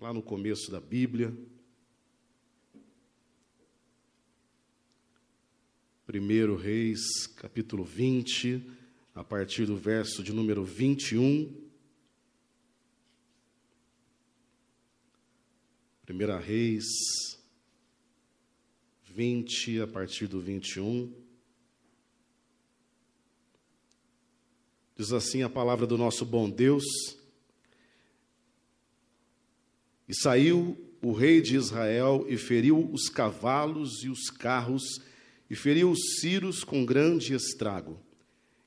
lá no começo da Bíblia. Primeiro Reis, capítulo 20, a partir do verso de número 21. Primeira Reis 20, a partir do 21. Diz assim a palavra do nosso bom Deus. E saiu o rei de Israel e feriu os cavalos e os carros, e feriu os ciros com grande estrago.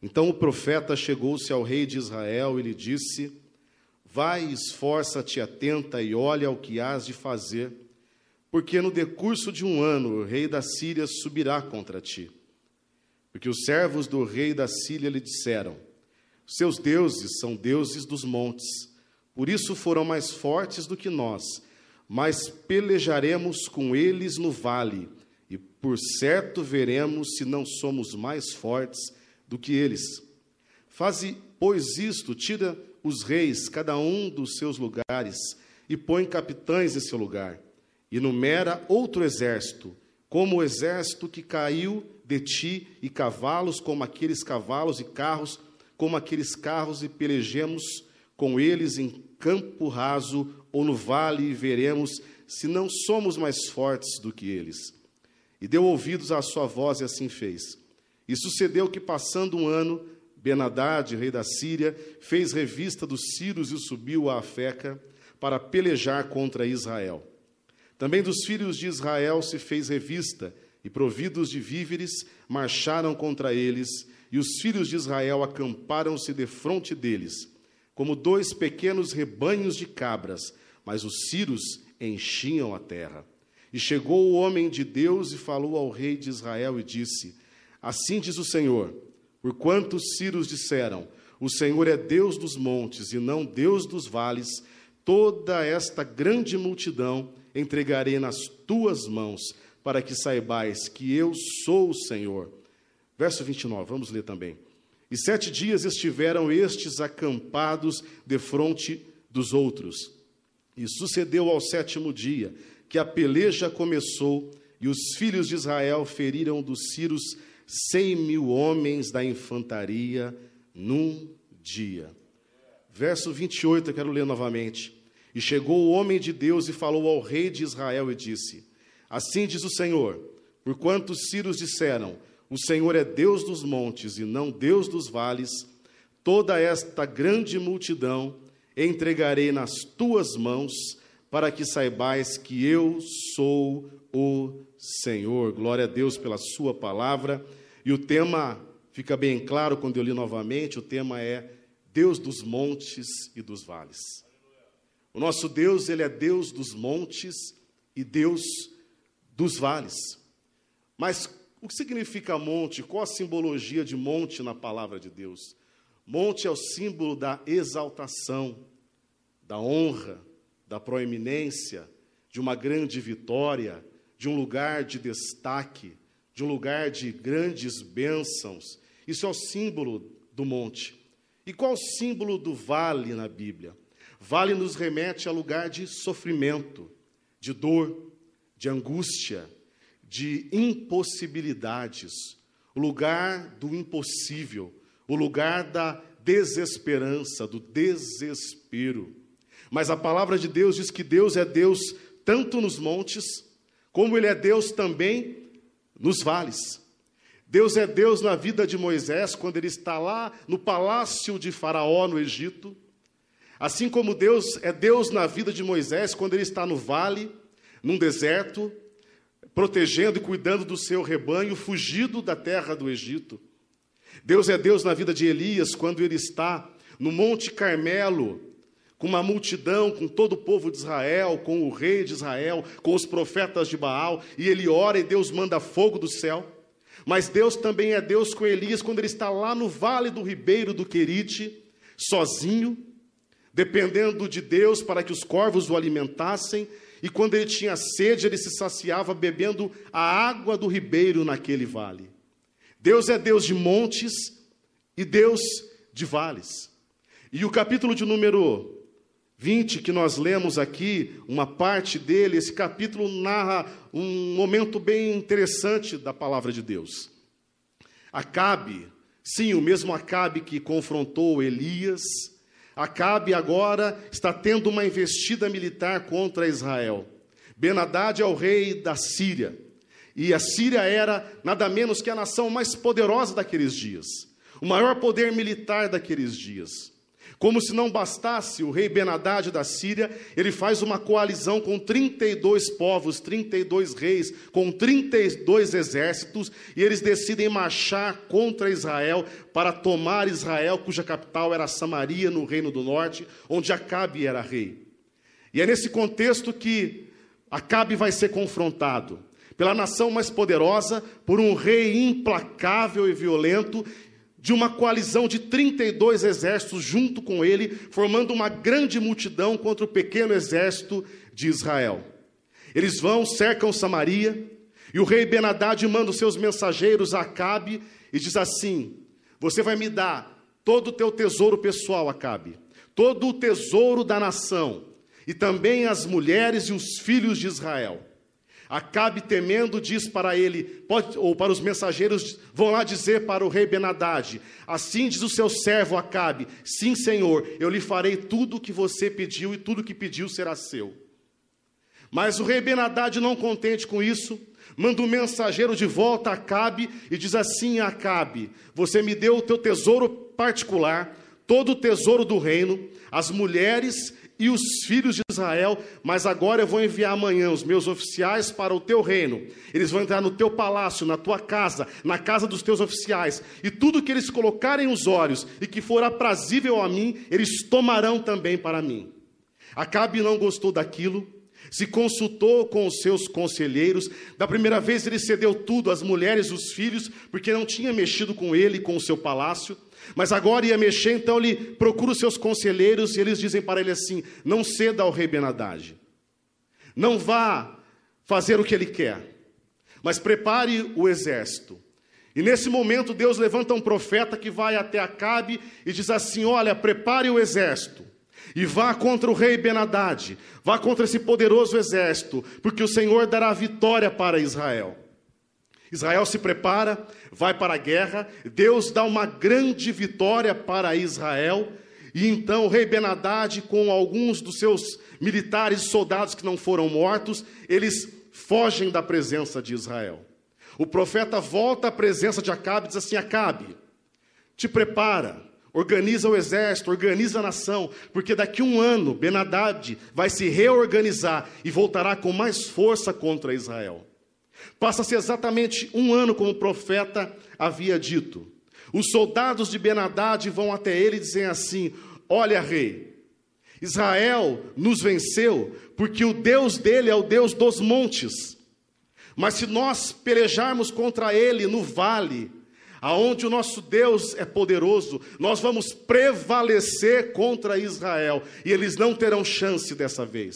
Então o profeta chegou-se ao rei de Israel e lhe disse: Vai, esforça-te, atenta e olha ao que hás de fazer, porque no decurso de um ano o rei da Síria subirá contra ti. Porque os servos do rei da Síria lhe disseram: Seus deuses são deuses dos montes, por isso foram mais fortes do que nós, mas pelejaremos com eles no vale, e por certo veremos se não somos mais fortes do que eles. Faze, pois, isto, tira os reis, cada um dos seus lugares, e põe capitães em seu lugar, e numera outro exército, como o exército que caiu de ti, e cavalos como aqueles cavalos, e carros como aqueles carros, e pelejemos com eles em campo raso ou no vale, e veremos se não somos mais fortes do que eles. E deu ouvidos à sua voz, e assim fez. E sucedeu que, passando um ano, Benadad, rei da Síria, fez revista dos Círios e subiu a Afeca para pelejar contra Israel. Também dos filhos de Israel se fez revista, e providos de víveres, marcharam contra eles, e os filhos de Israel acamparam-se defronte deles, como dois pequenos rebanhos de cabras, mas os Círios enchiam a terra. E chegou o homem de Deus e falou ao rei de Israel e disse: Assim diz o Senhor: Porquanto os Círios disseram: O Senhor é Deus dos montes e não Deus dos vales, toda esta grande multidão entregarei nas tuas mãos, para que saibais que eu sou o Senhor. Verso 29, vamos ler também. E sete dias estiveram estes acampados defronte dos outros. E sucedeu ao sétimo dia que a peleja começou, e os filhos de Israel feriram dos Círios cem mil homens da infantaria num dia. Verso 28, eu quero ler novamente. E chegou o homem de Deus e falou ao rei de Israel e disse: Assim diz o Senhor: Porquanto os sírios disseram: O Senhor é Deus dos montes e não Deus dos vales, toda esta grande multidão entregarei nas tuas mãos, para que saibais que eu sou o Senhor. Glória a Deus pela Sua palavra. E o tema fica bem claro quando eu li novamente: o tema é Deus dos montes e dos vales. O nosso Deus, ele é Deus dos montes e Deus dos vales. Mas o que significa monte? Qual a simbologia de monte na palavra de Deus? Monte é o símbolo da exaltação, da honra, da proeminência, de uma grande vitória, de um lugar de destaque, de um lugar de grandes bênçãos. Isso é o símbolo do monte. E qual o símbolo do vale na Bíblia? Vale nos remete a lugar de sofrimento, de dor, de angústia, de impossibilidades, o lugar do impossível, o lugar da desesperança, do desespero. Mas a palavra de Deus diz que Deus é Deus tanto nos montes, como Ele é Deus também nos vales. Deus é Deus na vida de Moisés, quando ele está lá no palácio de Faraó, no Egito. Assim como Deus é Deus na vida de Moisés, quando ele está no vale, num deserto, protegendo e cuidando do seu rebanho, fugido da terra do Egito. Deus é Deus na vida de Elias, quando ele está no Monte Carmelo, com uma multidão, com todo o povo de Israel, com o rei de Israel, com os profetas de Baal, e ele ora e Deus manda fogo do céu. Mas Deus também é Deus com Elias quando ele está lá no vale do ribeiro do Querite, sozinho, dependendo de Deus para que os corvos o alimentassem, e quando ele tinha sede, ele se saciava bebendo a água do ribeiro naquele vale. Deus é Deus de montes e Deus de vales. E o capítulo de número 20 que nós lemos aqui, uma parte dele, esse capítulo narra um momento bem interessante da palavra de Deus. Acabe, sim, o mesmo Acabe que confrontou Elias, Acabe agora está tendo uma investida militar contra Israel. Benadad é o rei da Síria. E a Síria era nada menos que a nação mais poderosa daqueles dias, o maior poder militar daqueles dias. Como se não bastasse o rei Benadad da Síria, ele faz uma coalizão com 32 povos, 32 reis, com 32 exércitos, e eles decidem marchar contra Israel para tomar Israel, cuja capital era Samaria, no Reino do Norte, onde Acabe era rei. E é nesse contexto que Acabe vai ser confrontado pela nação mais poderosa, por um rei implacável e violento, de uma coalizão de 32 exércitos junto com ele, formando uma grande multidão contra o pequeno exército de Israel. Eles vão, cercam Samaria, e o rei Benadad manda os seus mensageiros a Acabe e diz assim: Você vai me dar todo o teu tesouro pessoal, Acabe, todo o tesouro da nação, e também as mulheres e os filhos de Israel. Acabe temendo, diz para ele, pode, ou para os mensageiros, vão lá dizer para o rei Benadad: Assim diz o seu servo Acabe: Sim, senhor, eu lhe farei tudo o que você pediu, e tudo o que pediu será seu. Mas o rei Benadad, não contente com isso, manda um mensageiro de volta a Acabe e diz assim Acabe: Você me deu o teu tesouro particular, todo o tesouro do reino, as mulheres e os filhos de Israel, mas agora eu vou enviar amanhã os meus oficiais para o teu reino. Eles vão entrar no teu palácio, na tua casa, na casa dos teus oficiais, e tudo que eles colocarem os olhos e que for aprazível a mim, eles tomarão também para mim. Acabe não gostou daquilo, se consultou com os seus conselheiros. Da primeira vez ele cedeu tudo, as mulheres, os filhos, porque não tinha mexido com ele, com o seu palácio. Mas agora ia mexer, então ele procura os seus conselheiros e eles dizem para ele assim: não ceda ao rei Benadad, não vá fazer o que ele quer, mas prepare o exército. E nesse momento Deus levanta um profeta que vai até Acabe e diz assim: Olha, prepare o exército e vá contra o rei Benadad, vá contra esse poderoso exército, porque o Senhor dará vitória para Israel. Israel se prepara, vai para a guerra, Deus dá uma grande vitória para Israel, e então o rei Benadad, com alguns dos seus militares e soldados que não foram mortos, eles fogem da presença de Israel. O profeta volta à presença de Acabe e diz assim: Acabe, te prepara, organiza o exército, organiza a nação, porque daqui a um ano Benadad vai se reorganizar e voltará com mais força contra Israel. Passa-se exatamente um ano como o profeta havia dito. Os soldados de Benadad vão até ele e dizem assim: Olha, rei, Israel nos venceu porque o Deus dele é o Deus dos montes. Mas se nós pelejarmos contra ele no vale, aonde o nosso Deus é poderoso, nós vamos prevalecer contra Israel e eles não terão chance dessa vez.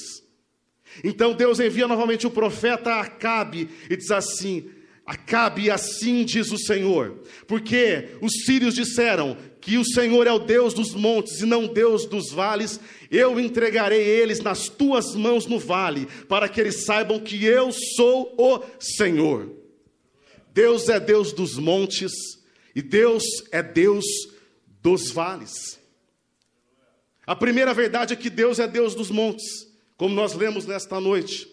Então Deus envia novamente o profeta Acabe e diz assim: Acabe, assim diz o Senhor, porque os sírios disseram que o Senhor é o Deus dos montes e não Deus dos vales, eu entregarei eles nas tuas mãos no vale, para que eles saibam que eu sou o Senhor. Deus é Deus dos montes e Deus é Deus dos vales. A primeira verdade é que Deus é Deus dos montes como nós lemos nesta noite.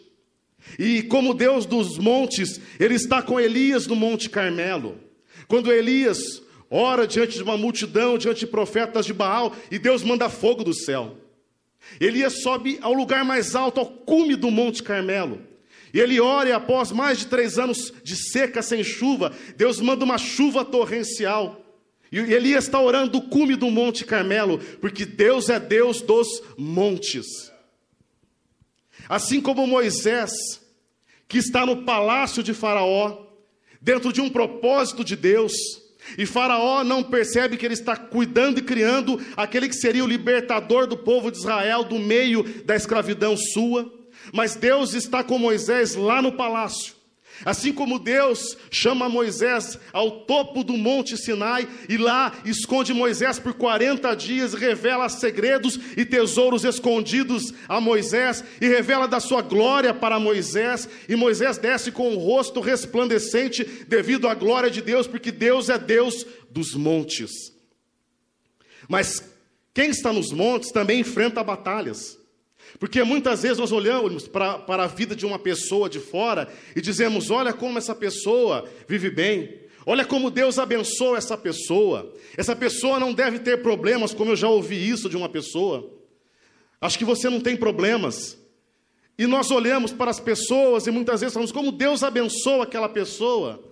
E como Deus dos montes, Ele está com Elias no Monte Carmelo. Quando Elias ora diante de uma multidão, diante de profetas de Baal, e Deus manda fogo do céu. Elias sobe ao lugar mais alto, ao cume do Monte Carmelo. E ele ora, e após mais de três anos de seca sem chuva, Deus manda uma chuva torrencial. E Elias está orando do cume do Monte Carmelo, porque Deus é Deus dos montes. Assim como Moisés, que está no palácio de Faraó, dentro de um propósito de Deus, e Faraó não percebe que ele está cuidando e criando aquele que seria o libertador do povo de Israel do meio da escravidão sua, mas Deus está com Moisés lá no palácio. Assim como Deus chama Moisés ao topo do Monte Sinai e lá esconde Moisés por 40 dias, revela segredos e tesouros escondidos a Moisés e revela da sua glória para Moisés, e Moisés desce com o rosto resplandecente devido à glória de Deus, porque Deus é Deus dos montes. Mas quem está nos montes também enfrenta batalhas. Porque muitas vezes nós olhamos para, para a vida de uma pessoa de fora e dizemos: olha como essa pessoa vive bem, olha como Deus abençoa essa pessoa. Essa pessoa não deve ter problemas, como eu já ouvi isso de uma pessoa. Acho que você não tem problemas. E nós olhamos para as pessoas e muitas vezes falamos como Deus abençoa aquela pessoa.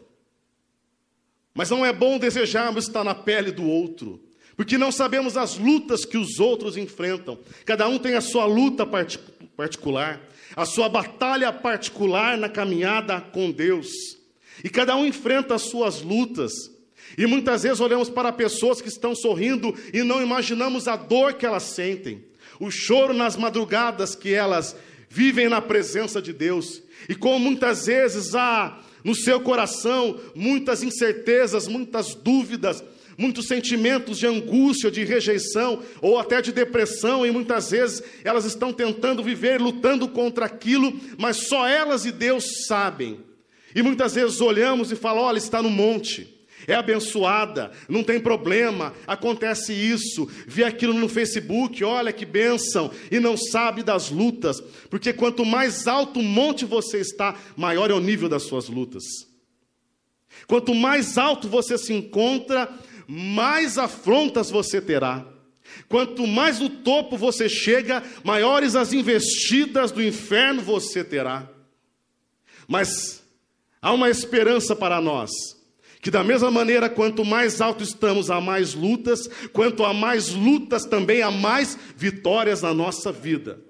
Mas não é bom desejarmos estar na pele do outro porque não sabemos as lutas que os outros enfrentam. Cada um tem a sua luta particular, a sua batalha particular na caminhada com Deus. E cada um enfrenta as suas lutas. E muitas vezes olhamos para pessoas que estão sorrindo e não imaginamos a dor que elas sentem, o choro nas madrugadas que elas vivem na presença de Deus. E como muitas vezes há no seu coração muitas incertezas, muitas dúvidas, muitos sentimentos de angústia, de rejeição ou até de depressão, e muitas vezes elas estão tentando viver, lutando contra aquilo, mas só elas e Deus sabem. E muitas vezes olhamos e falamos: olha, está no monte. É abençoada, não tem problema, acontece isso, vê aquilo no Facebook, olha que bênção, e não sabe das lutas, porque quanto mais alto o monte você está, maior é o nível das suas lutas. Quanto mais alto você se encontra, mais afrontas você terá. Quanto mais no topo você chega, maiores as investidas do inferno você terá. Mas há uma esperança para nós, que da mesma maneira, quanto mais alto estamos, há mais lutas, quanto há mais lutas, também há mais vitórias na nossa vida.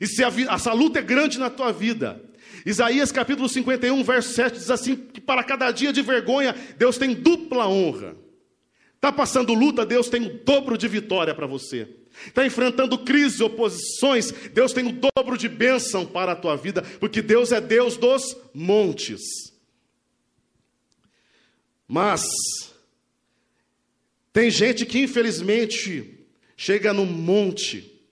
E se a, essa luta é grande na tua vida, Isaías capítulo 51, verso 7 diz assim: que para cada dia de vergonha, Deus tem dupla honra. Está passando luta, Deus tem o dobro de vitória para você. Está enfrentando crises, oposições, Deus tem o dobro de bênção para a tua vida, porque Deus é Deus dos montes. Mas tem gente que infelizmente chega no monte,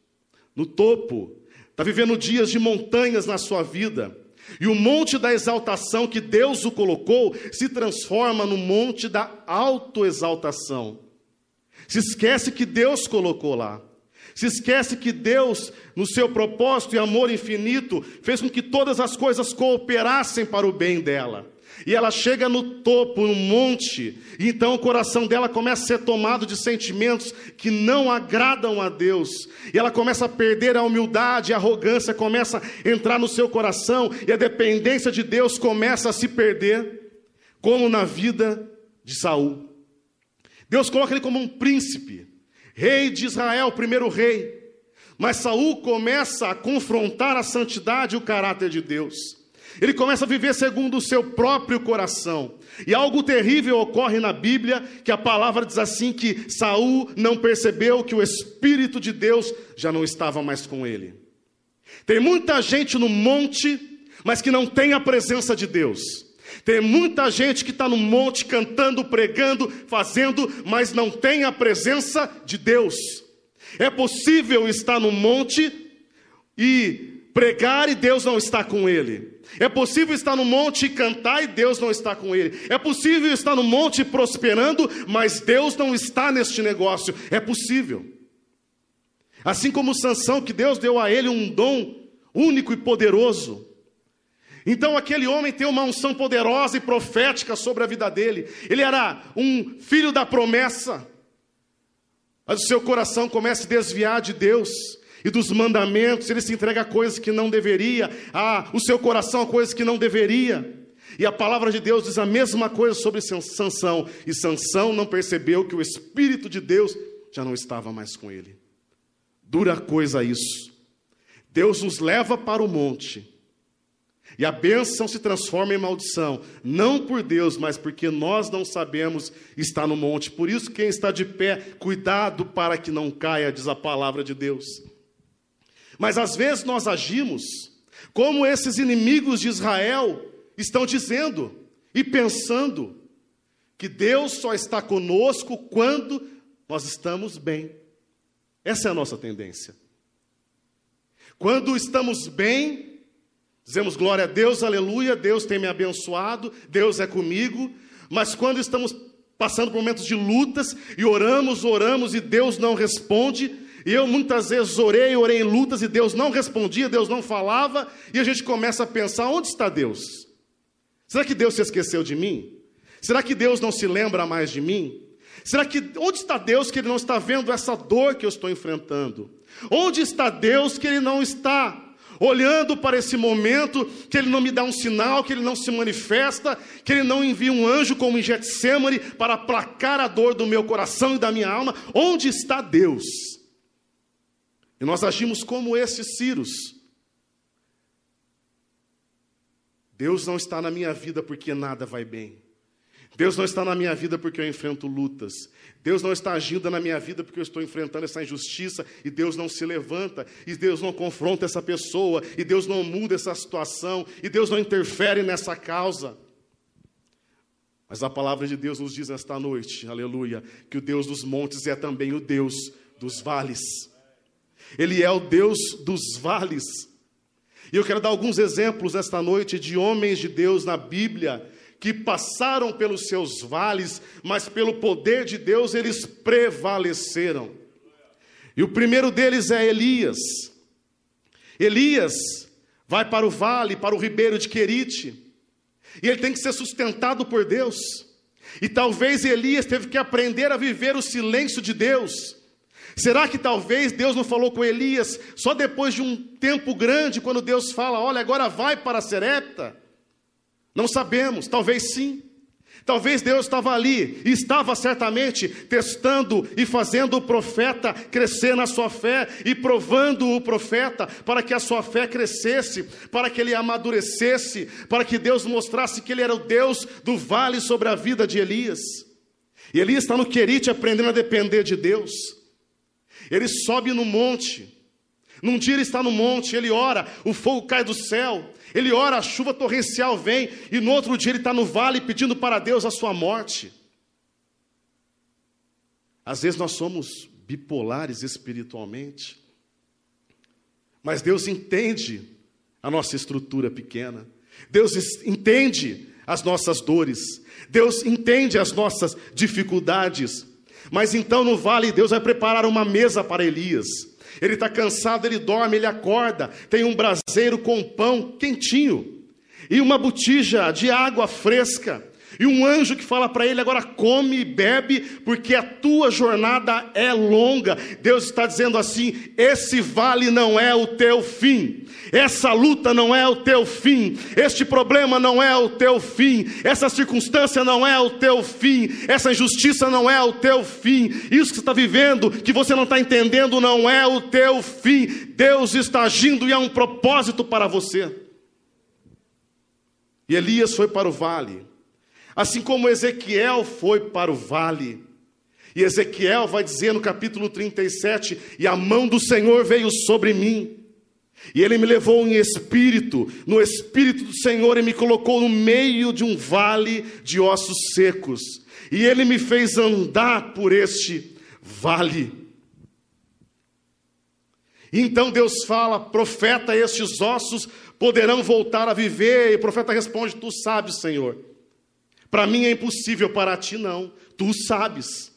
no topo, está vivendo dias de montanhas na sua vida, e o monte da exaltação que Deus o colocou se transforma no monte da autoexaltação. Se esquece que Deus colocou lá. Se esquece que Deus, no seu propósito e amor infinito, fez com que todas as coisas cooperassem para o bem dela. E ela chega no topo, no monte, e então o coração dela começa a ser tomado de sentimentos que não agradam a Deus. E ela começa a perder a humildade, a arrogância começa a entrar no seu coração, e a dependência de Deus começa a se perder, como na vida de Saul. Deus coloca ele como um príncipe, rei de Israel, primeiro rei. Mas Saul começa a confrontar a santidade e o caráter de Deus. Ele começa a viver segundo o seu próprio coração. E algo terrível ocorre na Bíblia, que a palavra diz assim que Saul não percebeu que o espírito de Deus já não estava mais com ele. Tem muita gente no monte, mas que não tem a presença de Deus. Tem muita gente que está no monte cantando, pregando, fazendo, mas não tem a presença de Deus. É possível estar no monte e pregar e Deus não está com ele. É possível estar no monte e cantar e Deus não está com ele. É possível estar no monte prosperando, mas Deus não está neste negócio. É possível. Assim como Sansão, que Deus deu a ele um dom único e poderoso. Então aquele homem tem uma unção poderosa e profética sobre a vida dele. Ele era um filho da promessa. Mas o seu coração começa a desviar de Deus e dos mandamentos, ele se entrega a coisas que não deveria, a o seu coração a coisas que não deveria. E a palavra de Deus diz a mesma coisa sobre Sansão, e Sansão não percebeu que o espírito de Deus já não estava mais com ele. Dura coisa isso. Deus nos leva para o monte. E a bênção se transforma em maldição, não por Deus, mas porque nós não sabemos estar no monte. Por isso, quem está de pé, cuidado para que não caia, diz a palavra de Deus. Mas às vezes nós agimos como esses inimigos de Israel estão dizendo e pensando que Deus só está conosco quando nós estamos bem. Essa é a nossa tendência. Quando estamos bem, dizemos glória a Deus, aleluia, Deus tem me abençoado, Deus é comigo, mas quando estamos passando por momentos de lutas e oramos, oramos e Deus não responde, eu muitas vezes orei, orei em lutas e Deus não respondia, Deus não falava, e a gente começa a pensar: onde está Deus? Será que Deus se esqueceu de mim? Será que Deus não se lembra mais de mim? Será que onde está Deus que ele não está vendo essa dor que eu estou enfrentando? Onde está Deus que ele não está olhando para esse momento, que ele não me dá um sinal, que ele não se manifesta, que ele não envia um anjo como em Getsemane para aplacar a dor do meu coração e da minha alma? Onde está Deus? E nós agimos como esses Círios. Deus não está na minha vida porque nada vai bem. Deus não está na minha vida porque eu enfrento lutas. Deus não está agindo na minha vida porque eu estou enfrentando essa injustiça e Deus não se levanta, e Deus não confronta essa pessoa, e Deus não muda essa situação, e Deus não interfere nessa causa. Mas a palavra de Deus nos diz esta noite, aleluia, que o Deus dos montes é também o Deus dos vales. Ele é o Deus dos vales. E eu quero dar alguns exemplos esta noite de homens de Deus na Bíblia que passaram pelos seus vales, mas pelo poder de Deus eles prevaleceram. E o primeiro deles é Elias. Elias vai para o vale, para o ribeiro de Querite, e ele tem que ser sustentado por Deus. E talvez Elias teve que aprender a viver o silêncio de Deus. Será que talvez Deus não falou com Elias só depois de um tempo grande, quando Deus fala: Olha, agora vai para Serepta? Não sabemos, talvez sim. Talvez Deus estava ali estava certamente testando e fazendo o profeta crescer na sua fé e provando o profeta para que a sua fé crescesse, para que ele amadurecesse, para que Deus mostrasse que ele era o Deus do vale sobre a vida de Elias. E Elias está no Querite aprendendo a depender de Deus. Ele sobe no monte. Num dia ele está no monte, ele ora, o fogo cai do céu, ele ora, a chuva torrencial vem, e no outro dia ele está no vale pedindo para Deus a sua morte. Às vezes nós somos bipolares espiritualmente, mas Deus entende a nossa estrutura pequena, Deus entende as nossas dores, Deus entende as nossas dificuldades. Mas então no vale Deus vai preparar uma mesa para Elias. Ele está cansado, ele dorme, ele acorda, tem um braseiro com pão quentinho e uma botija de água fresca. E um anjo que fala para ele: agora come e bebe, porque a tua jornada é longa. Deus está dizendo assim: esse vale não é o teu fim, essa luta não é o teu fim, este problema não é o teu fim, essa circunstância não é o teu fim, essa injustiça não é o teu fim, isso que você está vivendo, que você não está entendendo, não é o teu fim. Deus está agindo e há um propósito para você. E Elias foi para o vale. Assim como Ezequiel foi para o vale. E Ezequiel vai dizer no capítulo 37: E a mão do Senhor veio sobre mim. E ele me levou em espírito, no espírito do Senhor, e me colocou no meio de um vale de ossos secos. E ele me fez andar por este vale. Então Deus fala: profeta, estes ossos poderão voltar a viver. E o profeta responde: Tu sabes, Senhor. Para mim é impossível, para ti não. Tu sabes.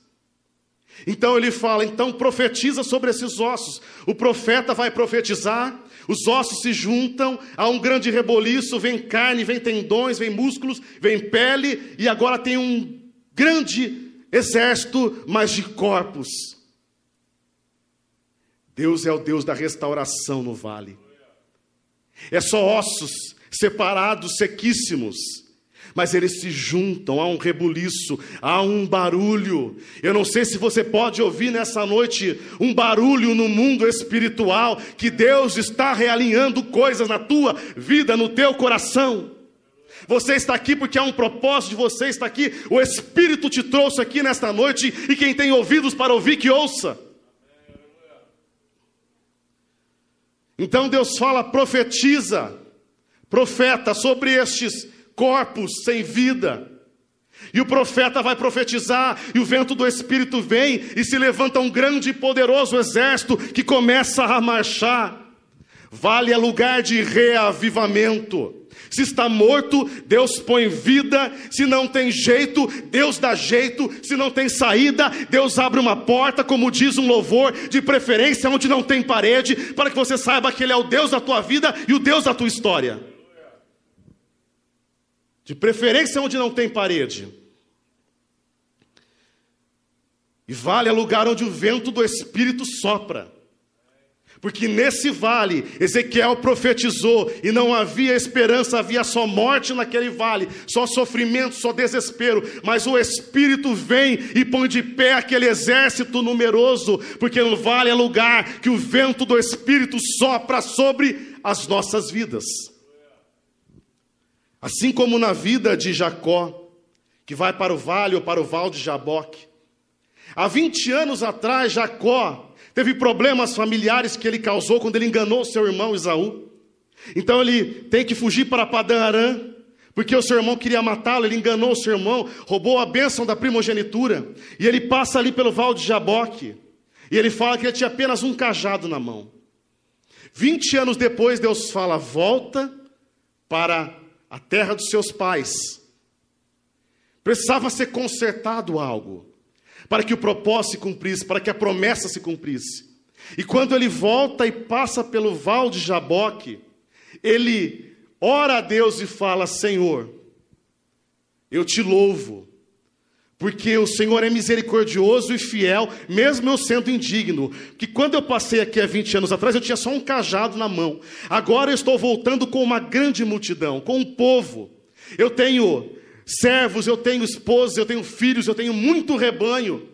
Então ele fala: então profetiza sobre esses ossos. O profeta vai profetizar, os ossos se juntam, há um grande reboliço, vem carne, vem tendões, vem músculos, vem pele, e agora tem um grande exército, mas de corpos. Deus é o Deus da restauração no vale. É só ossos separados, sequíssimos mas eles se juntam, há um rebuliço, há um barulho. Eu não sei se você pode ouvir nessa noite um barulho no mundo espiritual, que Deus está realinhando coisas na tua vida, no teu coração. Você está aqui porque há um propósito de você estar aqui. O Espírito te trouxe aqui nesta noite e quem tem ouvidos para ouvir, que ouça. Então Deus fala, profetiza, profeta sobre estes corpos sem vida. E o profeta vai profetizar, e o vento do Espírito vem, e se levanta um grande e poderoso exército que começa a marchar. Vale é lugar de reavivamento. Se está morto, Deus põe vida. Se não tem jeito, Deus dá jeito. Se não tem saída, Deus abre uma porta, como diz um louvor, de preferência onde não tem parede, para que você saiba que Ele é o Deus da tua vida e o Deus da tua história. De preferência onde não tem parede. E vale é lugar onde o vento do Espírito sopra. Porque nesse vale, Ezequiel profetizou e não havia esperança, havia só morte naquele vale, só sofrimento, só desespero. Mas o Espírito vem e põe de pé aquele exército numeroso, porque no vale é lugar que o vento do Espírito sopra sobre as nossas vidas. Assim como na vida de Jacó, que vai para o vale ou para o val de Jaboque. Há 20 anos atrás, Jacó Teve problemas familiares que ele causou quando ele enganou seu irmão Isaú. Então ele tem que fugir para Padã Arã, porque o seu irmão queria matá-lo, ele enganou o seu irmão, roubou a bênção da primogenitura, e ele passa ali pelo val de Jaboque, e ele fala que ele tinha apenas um cajado na mão. Vinte anos depois, Deus fala: volta para a terra dos seus pais. Precisava ser consertado algo para que o propósito se cumprisse, para que a promessa se cumprisse. E quando ele volta e passa pelo val de Jaboque, ele ora a Deus e fala: Senhor, eu te louvo, porque o Senhor é misericordioso e fiel, mesmo eu sendo indigno. Que quando eu passei aqui há 20 anos atrás, eu tinha só um cajado na mão. Agora eu estou voltando com uma grande multidão, com um povo. Eu tenho servos, eu tenho esposas, eu tenho filhos, eu tenho muito rebanho.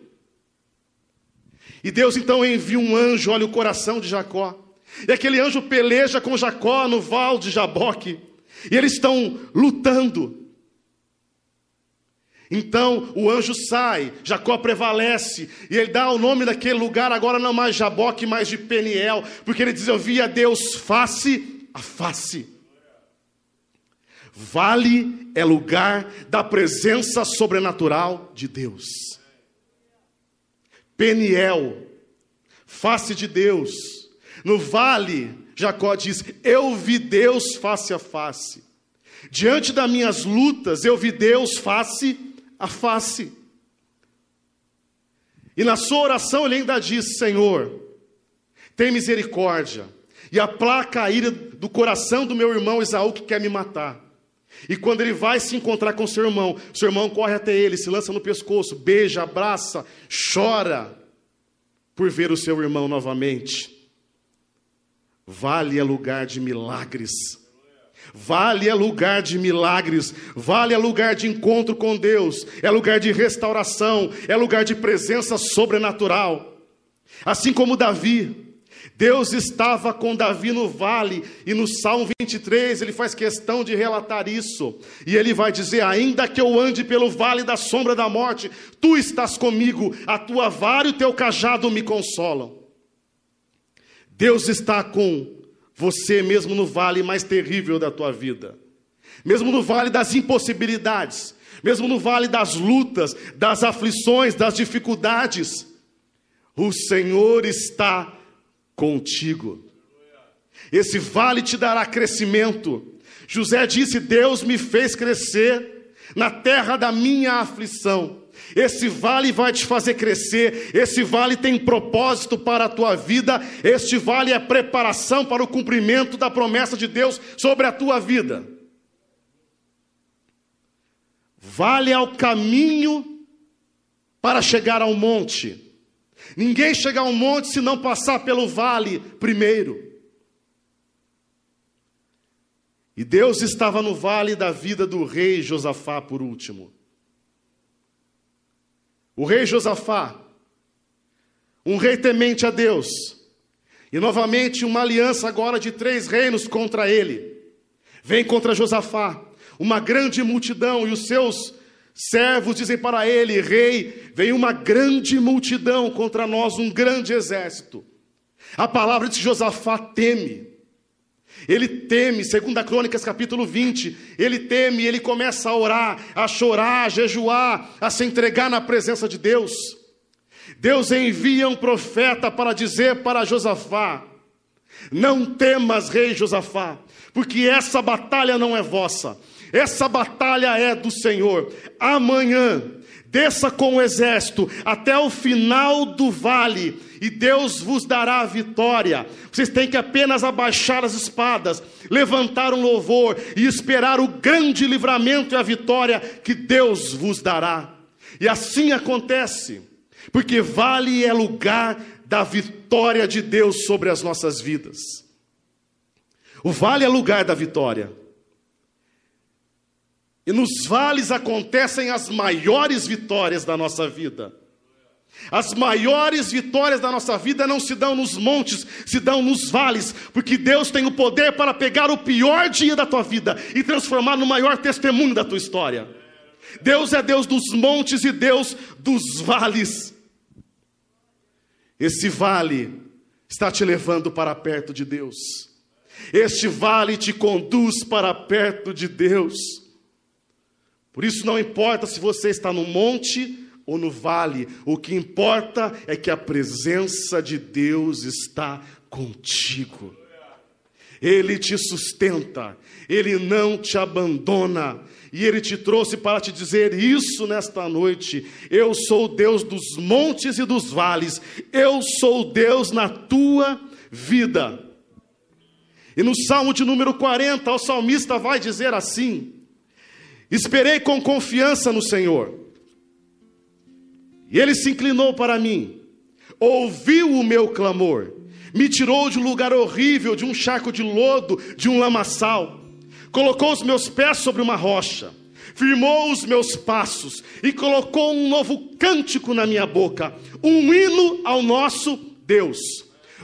E Deus então envia um anjo, olha o coração de Jacó. E aquele anjo peleja com Jacó no val de Jaboque. E eles estão lutando. Então o anjo sai, Jacó prevalece, e ele dá o nome daquele lugar agora não mais Jaboque, mas de Peniel, porque ele diz: Eu via Deus face a face. Vale é lugar da presença sobrenatural de Deus. Peniel, face de Deus. No vale, Jacó diz: Eu vi Deus face a face. Diante das minhas lutas, eu vi Deus face a face. E na sua oração ele ainda diz: Senhor, tem misericórdia e aplaca a ira do coração do meu irmão Esaú que quer me matar. E quando ele vai se encontrar com seu irmão, seu irmão corre até ele, se lança no pescoço, beija, abraça, chora por ver o seu irmão novamente. Vale é lugar de milagres. Vale é lugar de milagres, vale é lugar de encontro com Deus, é lugar de restauração, é lugar de presença sobrenatural. Assim como Davi, Deus estava com Davi no vale, e no Salmo 23 ele faz questão de relatar isso. E ele vai dizer: Ainda que eu ande pelo vale da sombra da morte, tu estás comigo, a tua vara e o teu cajado me consolam. Deus está com você mesmo no vale mais terrível da tua vida, mesmo no vale das impossibilidades, mesmo no vale das lutas, das aflições, das dificuldades. O Senhor está contigo. Esse vale te dará crescimento. José disse: Deus me fez crescer na terra da minha aflição. Esse vale vai te fazer crescer, esse vale tem propósito para a tua vida, este vale é preparação para o cumprimento da promessa de Deus sobre a tua vida. Vale é o caminho para chegar ao monte. Ninguém chega ao monte se não passar pelo vale primeiro. E Deus estava no vale da vida do rei Josafá por último. O rei Josafá, um rei temente a Deus, e novamente uma aliança agora de três reinos contra ele. Vem contra Josafá, uma grande multidão e os seus Servos dizem para ele: Rei, vem uma grande multidão contra nós, um grande exército. A palavra de Josafá teme. Ele teme, segundo a Crônicas capítulo 20, ele teme, ele começa a orar, a chorar, a jejuar, a se entregar na presença de Deus. Deus envia um profeta para dizer para Josafá: Não temas, rei Josafá, porque essa batalha não é vossa, essa batalha é do Senhor. Amanhã desça com o exército até o final do vale, e Deus vos dará a vitória. Vocês têm que apenas abaixar as espadas, levantar um louvor e esperar o grande livramento e a vitória que Deus vos dará. E assim acontece, porque vale é lugar da vitória de Deus sobre as nossas vidas. O vale é lugar da vitória. E nos vales acontecem as maiores vitórias da nossa vida. As maiores vitórias da nossa vida não se dão nos montes, se dão nos vales, porque Deus tem o poder para pegar o pior dia da tua vida e transformar no maior testemunho da tua história. Deus é Deus dos montes e Deus dos vales. Esse vale está te levando para perto de Deus. Este vale te conduz para perto de Deus. Por isso não importa se você está no monte ou no vale, o que importa é que a presença de Deus está contigo. Ele te sustenta, ele não te abandona. E ele te trouxe para te dizer isso nesta noite. Eu sou o Deus dos montes e dos vales. Eu sou Deus na tua vida. E no Salmo de número 40, o salmista vai dizer assim: Esperei com confiança no Senhor. E ele se inclinou para mim, ouviu o meu clamor, me tirou de um lugar horrível, de um charco de lodo, de um lamaçal, colocou os meus pés sobre uma rocha, firmou os meus passos e colocou um novo cântico na minha boca, um hino ao nosso Deus.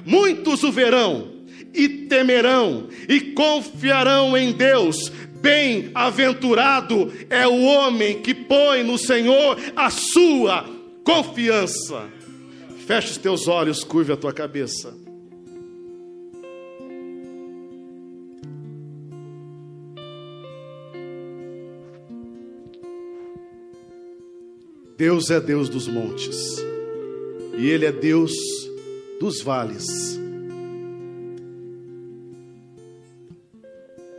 Muitos o verão e temerão e confiarão em Deus Bem-aventurado é o homem que põe no Senhor a sua confiança. Feche os teus olhos, curve a tua cabeça. Deus é Deus dos montes, e Ele é Deus dos vales.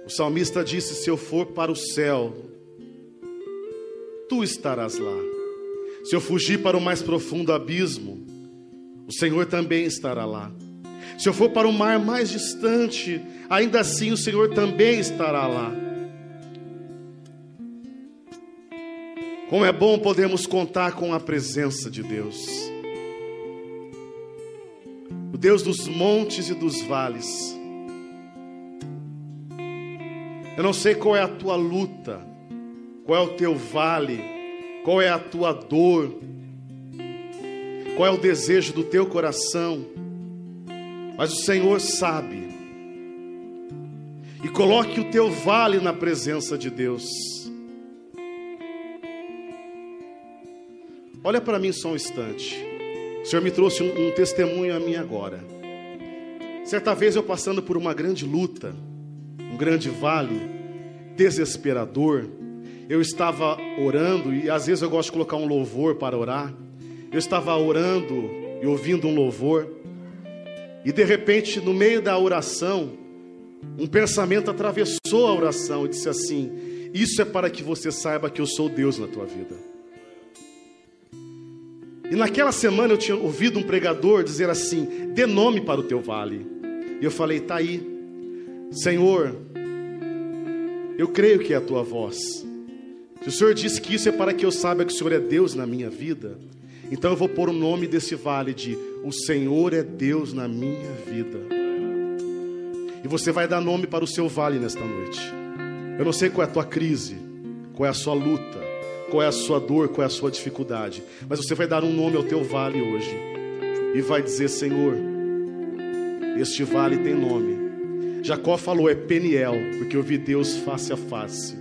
O salmista disse: Se eu for para o céu, tu estarás lá. Se eu fugir para o mais profundo abismo, o Senhor também estará lá. Se eu for para o mar mais distante, ainda assim o Senhor também estará lá. Como é bom podermos contar com a presença de Deus, o Deus dos montes e dos vales eu não sei qual é a tua luta, qual é o teu vale, qual é a tua dor, qual é o desejo do teu coração, mas o Senhor sabe. E coloque o teu vale na presença de Deus. Olha para mim só um instante. O Senhor me trouxe um, um testemunho a mim agora. Certa vez eu passando por uma grande luta, um grande vale desesperador. Eu estava orando e às vezes eu gosto de colocar um louvor para orar. Eu estava orando e ouvindo um louvor. E de repente, no meio da oração, um pensamento atravessou a oração e disse assim: Isso é para que você saiba que eu sou Deus na tua vida. E naquela semana eu tinha ouvido um pregador dizer assim: Dê nome para o teu vale. E eu falei: Tá aí, Senhor, eu creio que é a tua voz. Se o Senhor disse que isso é para que eu saiba que o Senhor é Deus na minha vida, então eu vou pôr o nome desse vale de O Senhor é Deus na minha vida. E você vai dar nome para o seu vale nesta noite. Eu não sei qual é a tua crise, qual é a sua luta, qual é a sua dor, qual é a sua dificuldade, mas você vai dar um nome ao teu vale hoje e vai dizer: Senhor, este vale tem nome Jacó falou: é Peniel, porque eu vi Deus face a face.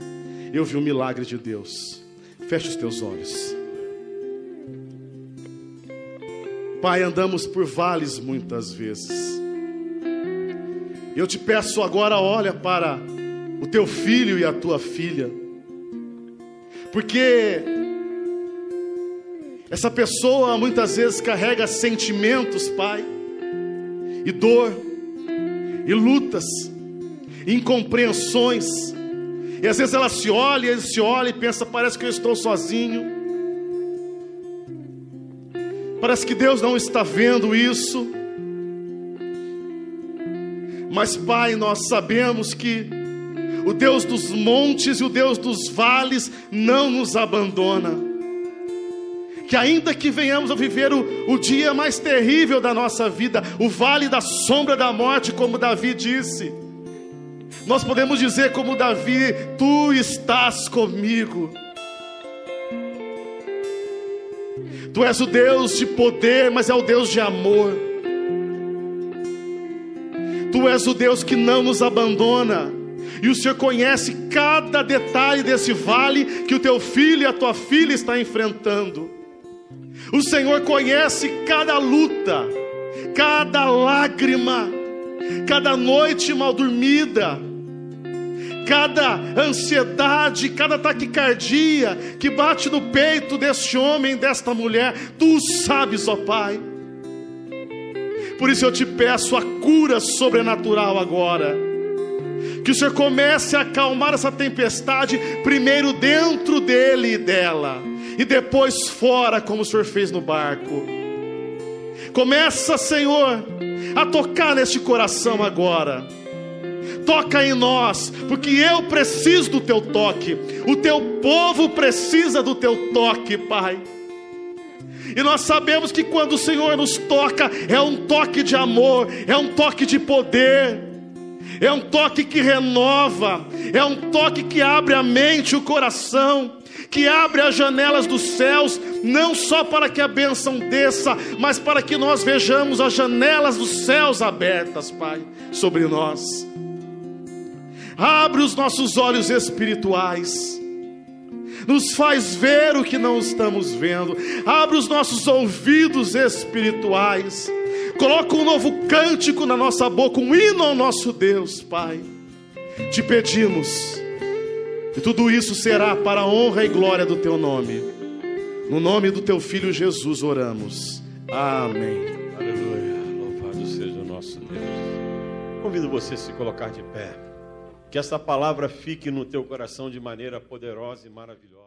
Eu vi o milagre de Deus. Feche os teus olhos. Pai, andamos por vales muitas vezes. Eu te peço agora, olha para o teu filho e a tua filha, porque essa pessoa muitas vezes carrega sentimentos, Pai, e dor, e lutas, incompreensões, e às vezes ela se olha, ele se olha e pensa: parece que eu estou sozinho, parece que Deus não está vendo isso. Mas, Pai, nós sabemos que o Deus dos montes e o Deus dos vales não nos abandona. Que ainda que venhamos a viver o, o dia mais terrível da nossa vida, o vale da sombra da morte, como Davi disse, nós podemos dizer, como Davi: Tu estás comigo. Tu és o Deus de poder, mas é o Deus de amor. Tu és o Deus que não nos abandona. E o Senhor conhece cada detalhe desse vale que o teu filho e a tua filha está enfrentando. O Senhor conhece cada luta, cada lágrima, cada noite mal dormida, cada ansiedade, cada taquicardia que bate no peito deste homem, desta mulher. Tu sabes, ó Pai. Por isso eu te peço a cura sobrenatural agora. Que o Senhor comece a acalmar essa tempestade, primeiro dentro dele e dela, e depois fora, como o Senhor fez no barco. Começa, Senhor, a tocar neste coração agora. Toca em nós, porque eu preciso do teu toque, o teu povo precisa do teu toque, Pai. E nós sabemos que quando o Senhor nos toca, é um toque de amor, é um toque de poder, é um toque que renova, é um toque que abre a mente, o coração, que abre as janelas dos céus, não só para que a bênção desça, mas para que nós vejamos as janelas dos céus abertas, Pai, sobre nós. Abre os nossos olhos espirituais. Nos faz ver o que não estamos vendo, abre os nossos ouvidos espirituais, coloca um novo cântico na nossa boca, um hino ao nosso Deus, Pai. Te pedimos, e tudo isso será para a honra e glória do Teu nome. No nome do Teu Filho Jesus oramos. Amém. Aleluia. Louvado seja o nosso Deus. Convido você a se colocar de pé. Que essa palavra fique no teu coração de maneira poderosa e maravilhosa.